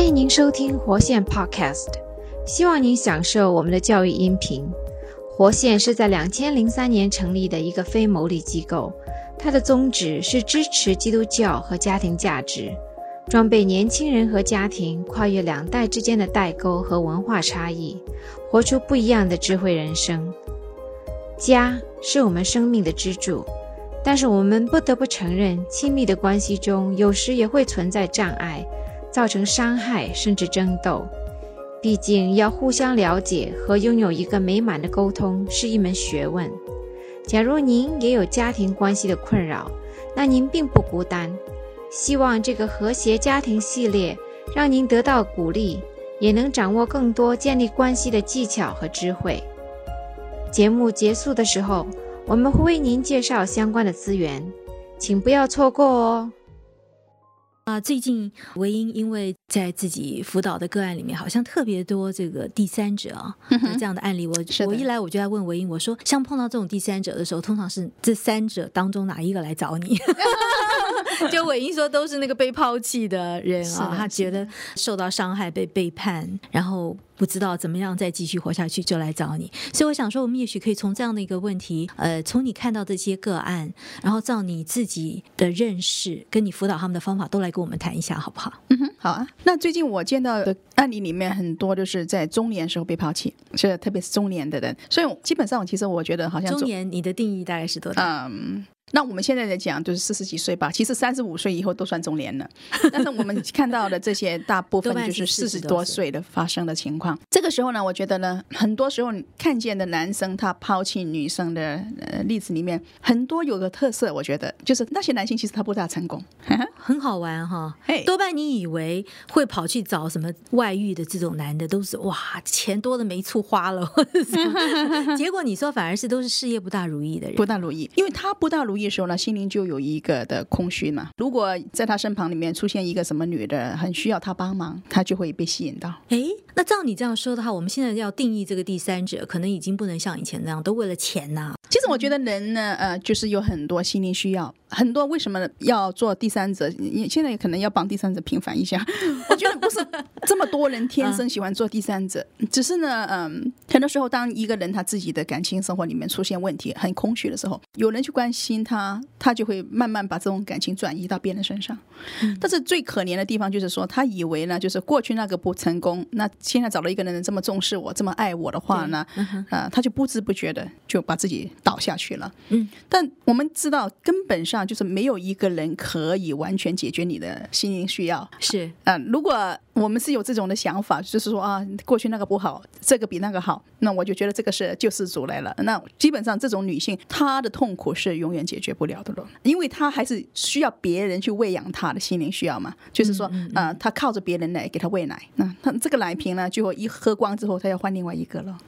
欢迎您收听活线 Podcast，希望您享受我们的教育音频。活线是在两千零三年成立的一个非牟利机构，它的宗旨是支持基督教和家庭价值，装备年轻人和家庭跨越两代之间的代沟和文化差异，活出不一样的智慧人生。家是我们生命的支柱，但是我们不得不承认，亲密的关系中有时也会存在障碍。造成伤害甚至争斗，毕竟要互相了解和拥有一个美满的沟通是一门学问。假如您也有家庭关系的困扰，那您并不孤单。希望这个和谐家庭系列让您得到鼓励，也能掌握更多建立关系的技巧和智慧。节目结束的时候，我们会为您介绍相关的资源，请不要错过哦。啊，最近维英因为在自己辅导的个案里面，好像特别多这个第三者啊这样的案例。我我一来我就在问维英，我说像碰到这种第三者的时候，通常是这三者当中哪一个来找你？就韦英说都是那个被抛弃的人啊，他觉得受到伤害、被背叛，然后不知道怎么样再继续活下去，就来找你。所以我想说，我们也许可以从这样的一个问题，呃，从你看到这些个案，然后照你自己的认识，跟你辅导他们的方法，都来跟我们谈一下，好不好？嗯哼，好啊。那最近我见到的案例里面，很多就是在中年时候被抛弃，是特别是中年的人。所以基本上，其实我觉得好像中年，你的定义大概是多大？嗯。那我们现在来讲，就是四十几岁吧。其实三十五岁以后都算中年了。但是我们看到的这些大部分就是四十多岁的发生的情况。这个时候呢，我觉得呢，很多时候看见的男生他抛弃女生的呃例子里面，很多有个特色，我觉得就是那些男性其实他不大成功，很好玩哈。多半你以为会跑去找什么外遇的这种男的，都是哇钱多的没处花了，结果你说反而是都是事业不大如意的人，不大如意，因为他不大如意。的时候呢，心灵就有一个的空虚嘛。如果在他身旁里面出现一个什么女的，很需要他帮忙，他就会被吸引到。哎，那照你这样说的话，我们现在要定义这个第三者，可能已经不能像以前那样都为了钱呐。其实我觉得人呢，呃，就是有很多心灵需要，很多为什么要做第三者？你现在可能要帮第三者平反一下。我觉得不是这么多人天生喜欢做第三者，只是呢，嗯，很多时候当一个人他自己的感情生活里面出现问题，很空虚的时候，有人去关心他，他就会慢慢把这种感情转移到别人身上。但是最可怜的地方就是说，他以为呢，就是过去那个不成功，那现在找了一个人这么重视我，这么爱我的话呢，啊，他就不知不觉的就把自己。倒下去了，嗯，但我们知道根本上就是没有一个人可以完全解决你的心灵需要，是嗯，如果我们是有这种的想法，就是说啊，过去那个不好，这个比那个好，那我就觉得这个是救世主来了。那基本上这种女性她的痛苦是永远解决不了的了，因为她还是需要别人去喂养她的心灵需要嘛，就是说啊，她靠着别人来给她喂奶，那她这个奶瓶呢，最后一喝光之后，她要换另外一个了。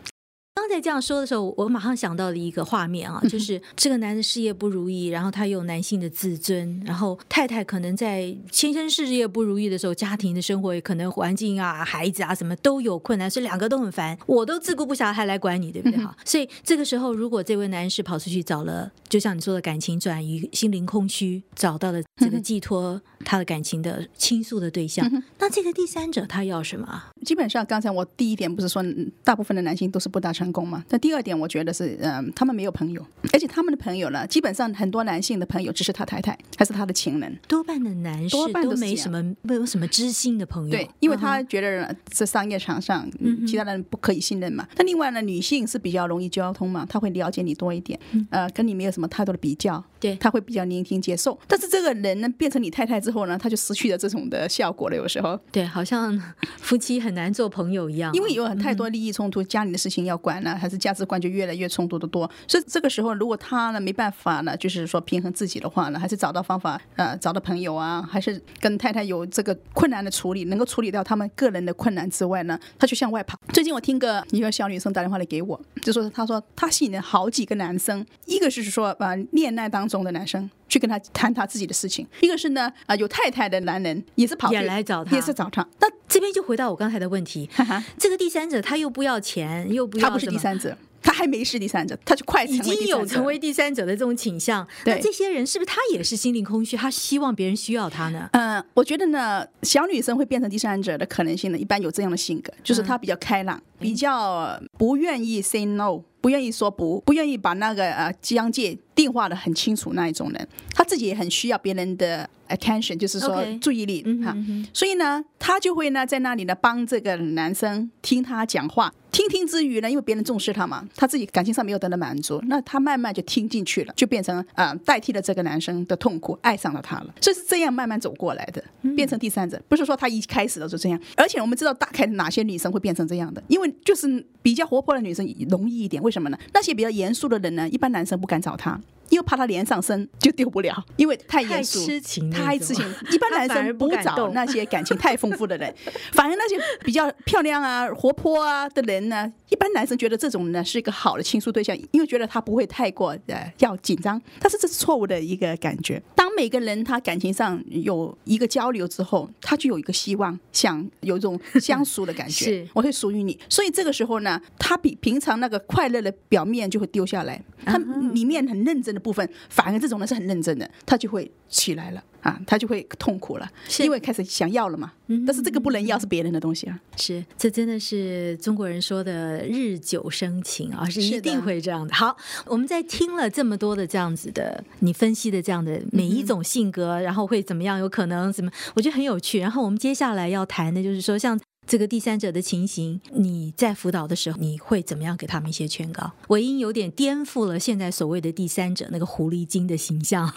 刚才这样说的时候，我马上想到了一个画面啊，就 是这个男的事业不如意，然后他有男性的自尊，然后太太可能在先生事业不如意的时候，家庭的生活也可能环境啊、孩子啊什么都有困难，所以两个都很烦，我都自顾不暇，还来管你，对不对？哈，所以这个时候，如果这位男士跑出去找了，就像你说的感情转移、心灵空虚，找到了这个寄托他的感情的倾诉的对象，那这个第三者他要什么？基本上，刚才我第一点不是说，大部分的男性都是不大成功嘛？那第二点，我觉得是，嗯，他们没有朋友，而且他们的朋友呢，基本上很多男性的朋友只是他太太，还是他的情人。多半的男士都没什么，没有什么知心的朋友。对，因为他觉得在商业场上，嗯其他人不可以信任嘛。那另外呢，女性是比较容易交通嘛，她会了解你多一点，呃，跟你没有什么太多的比较，对，他会比较聆听接受。但是这个人呢，变成你太太之后呢，他就失去了这种的效果了。有时候，对，好像夫妻很。难做朋友一样，因为有很太多利益冲突，家里的事情要管呢，还是价值观就越来越冲突的多。所以这个时候，如果他呢没办法呢，就是说平衡自己的话呢，还是找到方法，呃，找到朋友啊，还是跟太太有这个困难的处理，能够处理掉他们个人的困难之外呢，他就向外跑。最近我听个一个小女生打电话来给我，就说她说她吸引了好几个男生，一个是说啊恋爱当中的男生。去跟他谈他自己的事情，一个是呢啊有太太的男人也是跑也来找他，也是找他。那这边就回到我刚才的问题，这个第三者他又不要钱，又不要他不是第三者，他还没是第三者，他就快已经有成为第三者的这种倾向。那这些人是不是他也是心灵空虚？他希望别人需要他呢？嗯，我觉得呢，小女生会变成第三者的可能性呢，一般有这样的性格，就是她比较开朗，比较不愿意 say no。不愿意说不，不愿意把那个呃疆界定化的很清楚那一种人，他自己也很需要别人的 attention，就是说注意力哈，所以呢，他就会呢在那里呢帮这个男生听他讲话。听听之余呢，因为别人重视他嘛，他自己感情上没有得到满足，那他慢慢就听进去了，就变成啊代替了这个男生的痛苦，爱上了他了。所以是这样慢慢走过来的，变成第三者，不是说他一开始的时候这样。而且我们知道大概哪些女生会变成这样的，因为就是比较活泼的女生容易一点。为什么呢？那些比较严肃的人呢，一般男生不敢找她。因为怕他连上身就丢不了，因为太严肃、太痴情、太痴情。一般男生不找那些感情太丰富的人，反而那些比较漂亮啊、活泼啊的人呢，一般男生觉得这种呢是一个好的倾诉对象，因为觉得他不会太过呃要紧张。但是这是错误的一个感觉。当每个人他感情上有一个交流之后，他就有一个希望，想有一种相熟的感觉，是我会属于你。所以这个时候呢，他比平常那个快乐的表面就会丢下来，他里面很认真的。部分反而这种呢是很认真的，他就会起来了啊，他就会痛苦了，因为开始想要了嘛。嗯但是这个不能要，是别人的东西啊。是，这真的是中国人说的日久生情啊，是一定会这样的。好，我们在听了这么多的这样子的，你分析的这样的每一种性格，然后会怎么样？有可能怎么？我觉得很有趣。然后我们接下来要谈的就是说，像。这个第三者的情形，你在辅导的时候，你会怎么样给他们一些劝告？韦英有点颠覆了现在所谓的第三者那个狐狸精的形象，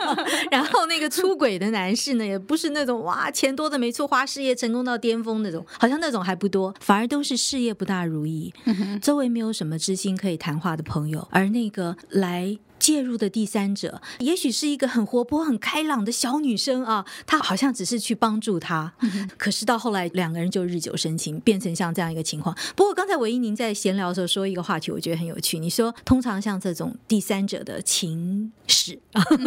然后那个出轨的男士呢，也不是那种哇钱多的没错，花事业成功到巅峰那种，好像那种还不多，反而都是事业不大如意，周围没有什么知心可以谈话的朋友，而那个来。介入的第三者，也许是一个很活泼、很开朗的小女生啊，她好像只是去帮助他，可是到后来两个人就日久生情，变成像这样一个情况。不过刚才唯一您在闲聊的时候说一个话题，我觉得很有趣。你说通常像这种第三者的情史，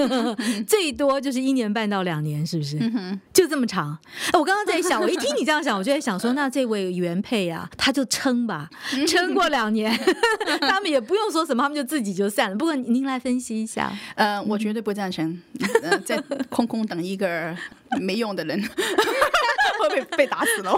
最多就是一年半到两年，是不是？就这么长？我刚刚在想，我一听你这样想，我就在想说，那这位原配啊，他就撑吧，撑过两年，他们也不用说什么，他们就自己就散了。不过您来。分析一下，呃，我绝对不赞成，呃在空空等一个没用的人，会被被打死了。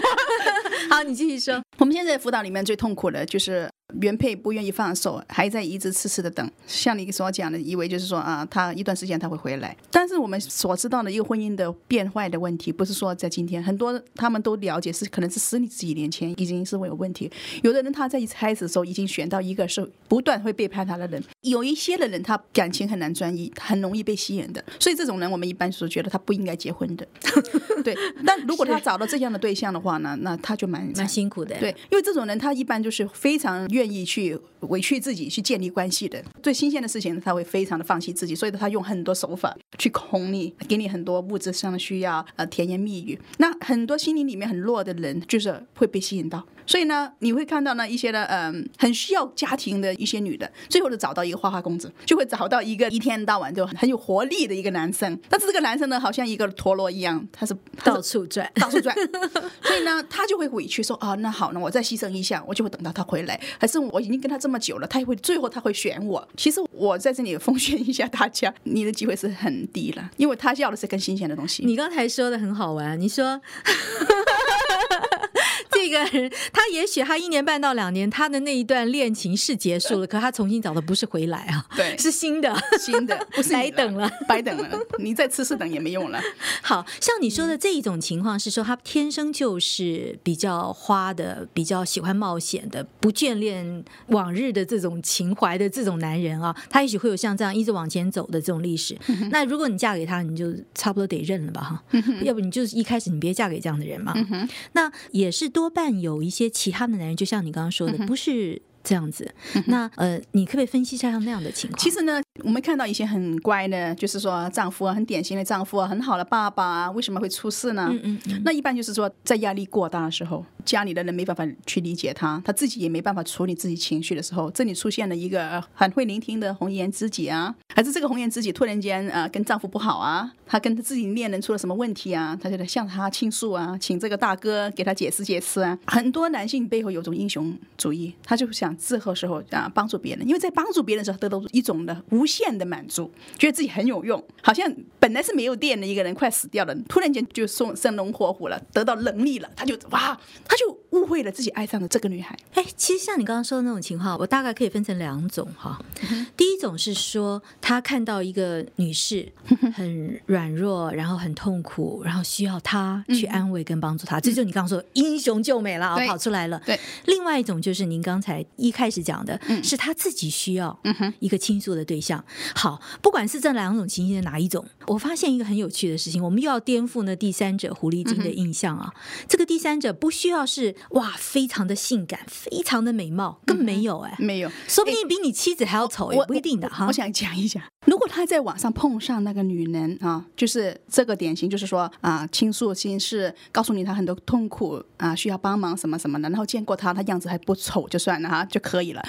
好，你继续说。我们现在辅导里面最痛苦的就是。原配不愿意放手，还在一直痴痴的等。像你所讲的，以为就是说啊，他一段时间他会回来。但是我们所知道的一个婚姻的变坏的问题，不是说在今天，很多他们都了解是可能是十几年前已经是会有问题。有的人他在一开始的时候已经选到一个是不断会背叛他的人，有一些的人他感情很难专一，很容易被吸引的。所以这种人我们一般是觉得他不应该结婚的。对，但如果他找到这样的对象的话呢，那他就蛮蛮辛苦的。对，因为这种人他一般就是非常。愿意去委屈自己去建立关系的，最新鲜的事情他会非常的放弃自己，所以他用很多手法去哄你，给你很多物质上的需要，呃，甜言蜜语。那很多心灵里面很弱的人，就是会被吸引到。所以呢，你会看到呢一些呢，嗯，很需要家庭的一些女的，最后就找到一个花花公子，就会找到一个一天到晚就很有活力的一个男生。但是这个男生呢，好像一个陀螺一样，他是到处转，到处转。所以呢，他就会委屈说啊，那好，那我再牺牲一下，我就会等到他回来。还是我已经跟他这么久了，他也会最后他会选我。其实我在这里奉劝一下大家，你的机会是很低了，因为他要的是更新鲜的东西。你刚才说的很好玩，你说。这个人，他也许他一年半到两年，他的那一段恋情是结束了，可他重新找的不是回来啊，对，是新的，新的，不是白等了，白等了，你再次次等也没用了。好像你说的这一种情况是说，他天生就是比较花的，比较喜欢冒险的，不眷恋往日的这种情怀的这种男人啊，他也许会有像这样一直往前走的这种历史。那如果你嫁给他，你就差不多得认了吧，哈，要不你就是一开始你别嫁给这样的人嘛。那也是多。多半有一些其他的男人，就像你刚刚说的，不是这样子。那呃，你可不可以分析一下像那样的情况？其实呢，我们看到一些很乖的，就是说丈夫啊，很典型的丈夫啊，很好的爸爸啊，为什么会出事呢？嗯嗯，那一般就是说在压力过大的时候。家里的人没办法去理解他，他自己也没办法处理自己情绪的时候，这里出现了一个很会聆听的红颜知己啊，还是这个红颜知己突然间呃跟丈夫不好啊，她跟她自己恋人出了什么问题啊，她就得向他倾诉啊，请这个大哥给她解释解释啊。很多男性背后有种英雄主义，他就想之后时候啊帮助别人，因为在帮助别人的时候得到一种的无限的满足，觉得自己很有用，好像本来是没有电的一个人快死掉了，突然间就送生龙活虎了，得到能力了，他就哇，他就误会了自己爱上了这个女孩。哎，其实像你刚刚说的那种情况，我大概可以分成两种哈。第一种是说他看到一个女士 很软弱，然后很痛苦，然后需要他去安慰跟帮助她，这就你刚刚说英雄救美了啊，跑出来了。对，另外一种就是您刚才一开始讲的，是他自己需要一个倾诉的对象。好，不管是这两种情形的哪一种，我发现一个很有趣的事情，我们又要颠覆那第三者狐狸精的印象啊。这个第三者不需要是哇，非常的性感，非常的美貌，更没有哎，没有，说不定比你妻子还要丑，也不一定的哈。我想讲一讲，如果他在网上碰上那个女人啊，就是这个典型，就是说啊，倾诉心事，告诉你他很多痛苦啊，需要帮忙什么什么的，然后见过他，他样子还不丑，就算了哈，就可以了。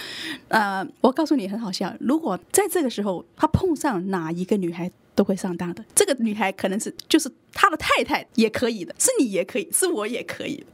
呃，我告诉你很好笑，如果在这个时候他碰上哪一个女孩。都会上当的。这个女孩可能是就是他的太太也可以的，是你也可以，是我也可以。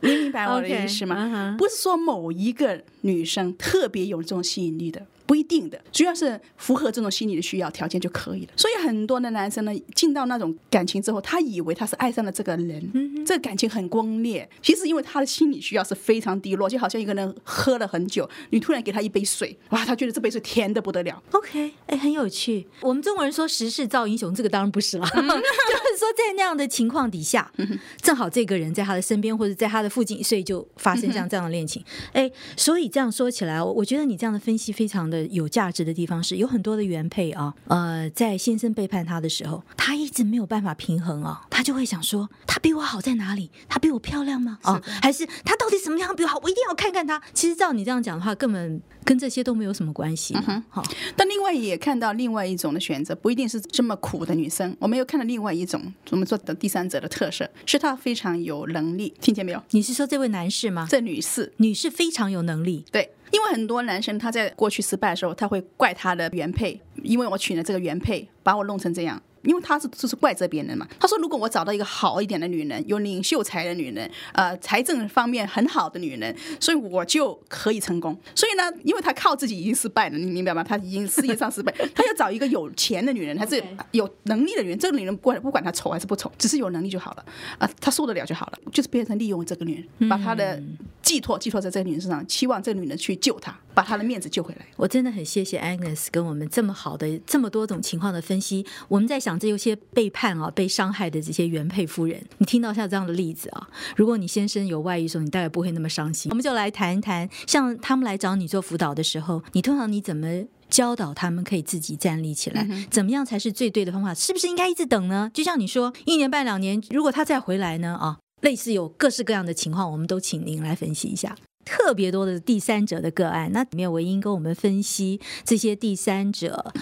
你 明白我的意思吗？不是说某一个女生特别有这种吸引力的。不一定的，主要是符合这种心理的需要条件就可以了。所以很多的男生呢，进到那种感情之后，他以为他是爱上了这个人，这个感情很光烈。其实因为他的心理需要是非常低落，就好像一个人喝了很久，你突然给他一杯水，哇，他觉得这杯水甜的不得了。OK，哎，很有趣。我们中国人说时势造英雄，这个当然不是了。就是说在那样的情况底下，正好这个人在他的身边或者在他的附近，所以就发生像这样的恋情。哎，所以这样说起来，我觉得你这样的分析非常的。有价值的地方是有很多的原配啊，呃，在先生背叛他的时候，他一直没有办法平衡啊，他就会想说，他比我好在哪里？他比我漂亮吗？啊，还是他到底什么样比我好？我一定要看看他。其实照你这样讲的话，根本跟这些都没有什么关系。好，但另外也看到另外一种的选择，不一定是这么苦的女生。我们又看到另外一种我们做的第三者的特色，是她非常有能力。听见没有？你是说这位男士吗？这女士，女士非常有能力。对。因为很多男生他在过去失败的时候，他会怪他的原配，因为我娶了这个原配，把我弄成这样。因为他是就是怪这边人嘛。他说，如果我找到一个好一点的女人，有领袖才的女人，呃，财政方面很好的女人，所以我就可以成功。所以呢，因为他靠自己已经失败了，你明白吗？他已经事业上失败，他要找一个有钱的女人，还是有能力的女人。这个女人不管不管她丑还是不丑，只是有能力就好了啊，他受得了就好了。就是变成利用这个女人，把他的寄托寄托在这个女人身上，期望这个女人去救他，把他的面子救回来。我真的很谢谢 Agnes 跟我们这么好的这么多种情况的分析。我们在想。这有些背叛啊、被伤害的这些原配夫人，你听到像这样的例子啊，如果你先生有外遇的时候，你大概不会那么伤心。我们就来谈一谈，像他们来找你做辅导的时候，你通常你怎么教导他们可以自己站立起来？怎么样才是最对的方法？是不是应该一直等呢？就像你说，一年半两年，如果他再回来呢？啊，类似有各式各样的情况，我们都请您来分析一下。特别多的第三者的个案，那里面唯英跟我们分析这些第三者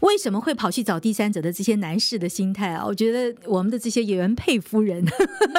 为什么会跑去找第三者的这些男士的心态啊？我觉得我们的这些原配夫人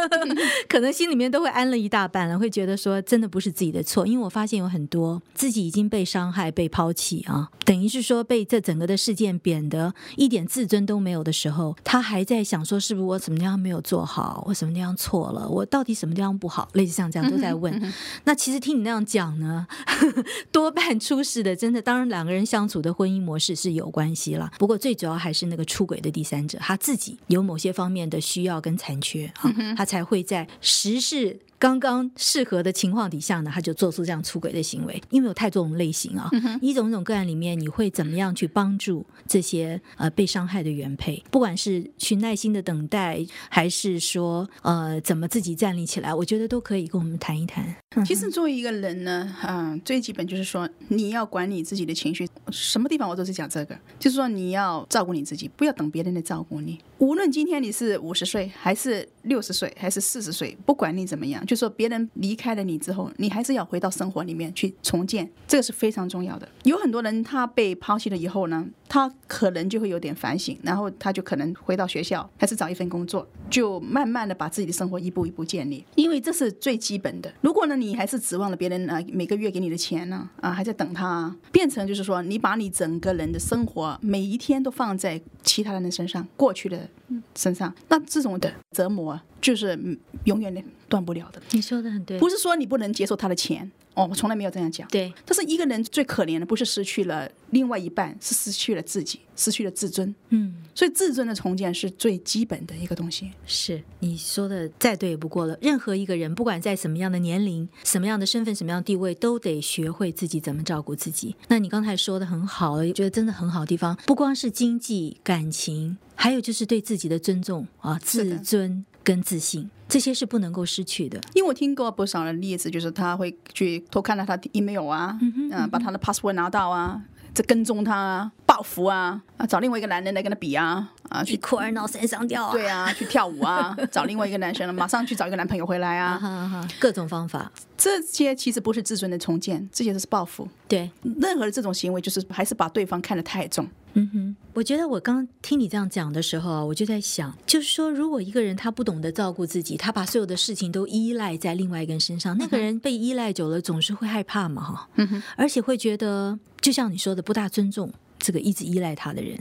可能心里面都会安了一大半了，会觉得说真的不是自己的错，因为我发现有很多自己已经被伤害、被抛弃啊，等于是说被这整个的事件贬得一点自尊都没有的时候，他还在想说是不是我什么地方没有做好，我什么地方错了，我到底什么地方不好，类似像这样都在问。那其实听。你那样讲呢，多半出事的真的，当然两个人相处的婚姻模式是有关系了。不过最主要还是那个出轨的第三者，他自己有某些方面的需要跟残缺啊，他才会在时事。刚刚适合的情况底下呢，他就做出这样出轨的行为。因为有太多种类型啊，一种一种个案里面，你会怎么样去帮助这些呃被伤害的原配？不管是去耐心的等待，还是说呃怎么自己站立起来，我觉得都可以跟我们谈一谈。其实作为一个人呢，嗯，最基本就是说你要管理自己的情绪。什么地方我都是讲这个，就是说你要照顾你自己，不要等别人来照顾你。无论今天你是五十岁，还是六十岁，还是四十岁，不管你怎么样。就说别人离开了你之后，你还是要回到生活里面去重建，这个是非常重要的。有很多人他被抛弃了以后呢，他可能就会有点反省，然后他就可能回到学校，还是找一份工作，就慢慢的把自己的生活一步一步建立。因为这是最基本的。如果呢，你还是指望了别人啊每个月给你的钱呢，啊还在等他，变成就是说你把你整个人的生活每一天都放在其他人的身上，过去的。身上，那这种的折磨就是永远断不了的。你说的很对，不是说你不能接受他的钱。哦，我从来没有这样讲。对，但是一个人最可怜的不是失去了另外一半，是失去了自己，失去了自尊。嗯，所以自尊的重建是最基本的一个东西。是你说的再对也不过了。任何一个人，不管在什么样的年龄、什么样的身份、什么样的地位，都得学会自己怎么照顾自己。那你刚才说的很好，我觉得真的很好的地方，不光是经济、感情，还有就是对自己的尊重啊，自尊。跟自信，这些是不能够失去的。因为我听过不少的例子，就是他会去偷看到他的 email 啊，嗯，把他的 password 拿到啊，这跟踪他啊，报复啊，啊，找另外一个男人来跟他比啊，啊，去哭儿闹三上吊啊，对啊，去跳舞啊，找另外一个男生，马上去找一个男朋友回来啊，各种方法。这些其实不是自尊的重建，这些都是报复。对，任何的这种行为，就是还是把对方看得太重。嗯哼，我觉得我刚听你这样讲的时候啊，我就在想，就是说，如果一个人他不懂得照顾自己，他把所有的事情都依赖在另外一个人身上，那个人被依赖久了，总是会害怕嘛，哈，嗯而且会觉得，就像你说的，不大尊重。这个一直依赖他的人，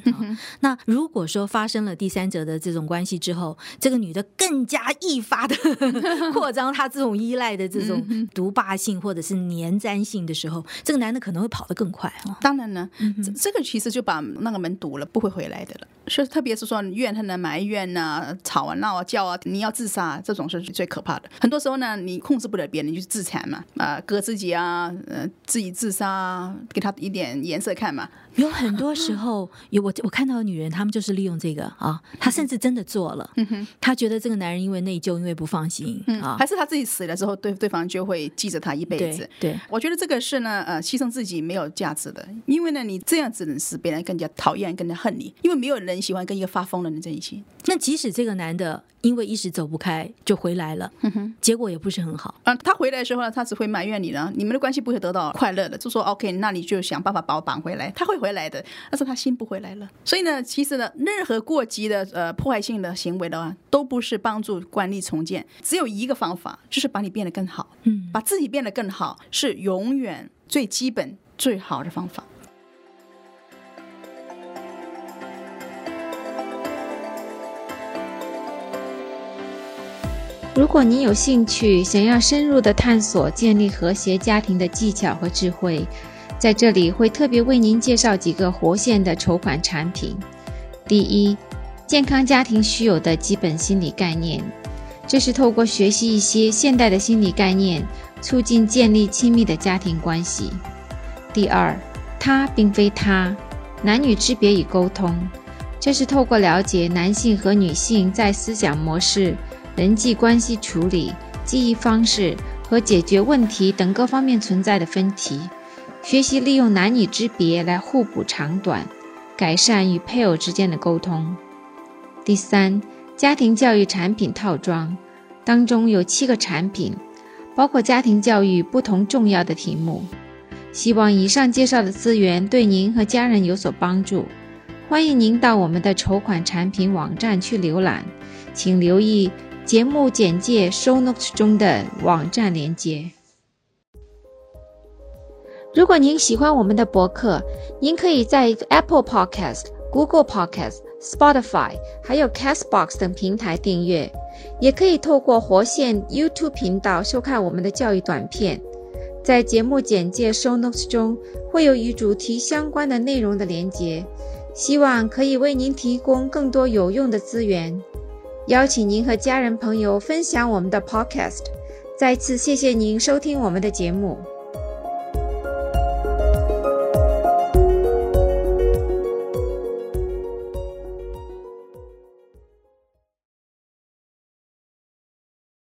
那如果说发生了第三者的这种关系之后，这个女的更加易发的 扩张她这种依赖的这种独霸性或者是粘粘性的时候，这个男的可能会跑得更快啊。当然呢，这个其实就把那个门堵了，不会回来的了。是特别是说怨恨的埋怨呐、吵啊、闹啊、叫啊，你要自杀，这种是最可怕的。很多时候呢，你控制不了别人，你就自残嘛，啊，割自己啊，呃，自己自杀，给他一点颜色看嘛。有很多时候，有我我看到的女人，她们就是利用这个啊，她甚至真的做了。她觉得这个男人因为内疚，因为不放心啊，还是他自己死了之后，对对方就会记着他一辈子。对，我觉得这个是呢，呃，牺牲自己没有价值的，因为呢，你这样子使别人更加讨厌、更加恨你，因为没有人喜欢跟一个发疯的人在一起。那即使这个男的因为一时走不开就回来了，结果也不是很好。啊，他回来的时候呢，他只会埋怨你呢，你们的关系不会得到快乐的，就说 OK，那你就想办法把我绑回来。他会。回来的，但是他心不回来了。所以呢，其实呢，任何过激的呃破坏性的行为的话，都不是帮助关系重建。只有一个方法，就是把你变得更好。嗯，把自己变得更好，是永远最基本最好的方法。如果您有兴趣，想要深入的探索建立和谐家庭的技巧和智慧。在这里会特别为您介绍几个活现的筹款产品。第一，健康家庭需有的基本心理概念，这是透过学习一些现代的心理概念，促进建立亲密的家庭关系。第二，他并非他，男女之别与沟通，这是透过了解男性和女性在思想模式、人际关系处理、记忆方式和解决问题等各方面存在的分歧。学习利用男女之别来互补长短，改善与配偶之间的沟通。第三，家庭教育产品套装当中有七个产品，包括家庭教育不同重要的题目。希望以上介绍的资源对您和家人有所帮助。欢迎您到我们的筹款产品网站去浏览，请留意节目简介 show notes 中的网站连接。如果您喜欢我们的博客，您可以在 Apple Podcast、Google Podcast、Spotify 还有 Castbox 等平台订阅，也可以透过活线 YouTube 频道收看我们的教育短片。在节目简介 Show Notes 中会有与主题相关的内容的连接，希望可以为您提供更多有用的资源。邀请您和家人朋友分享我们的 Podcast。再次谢谢您收听我们的节目。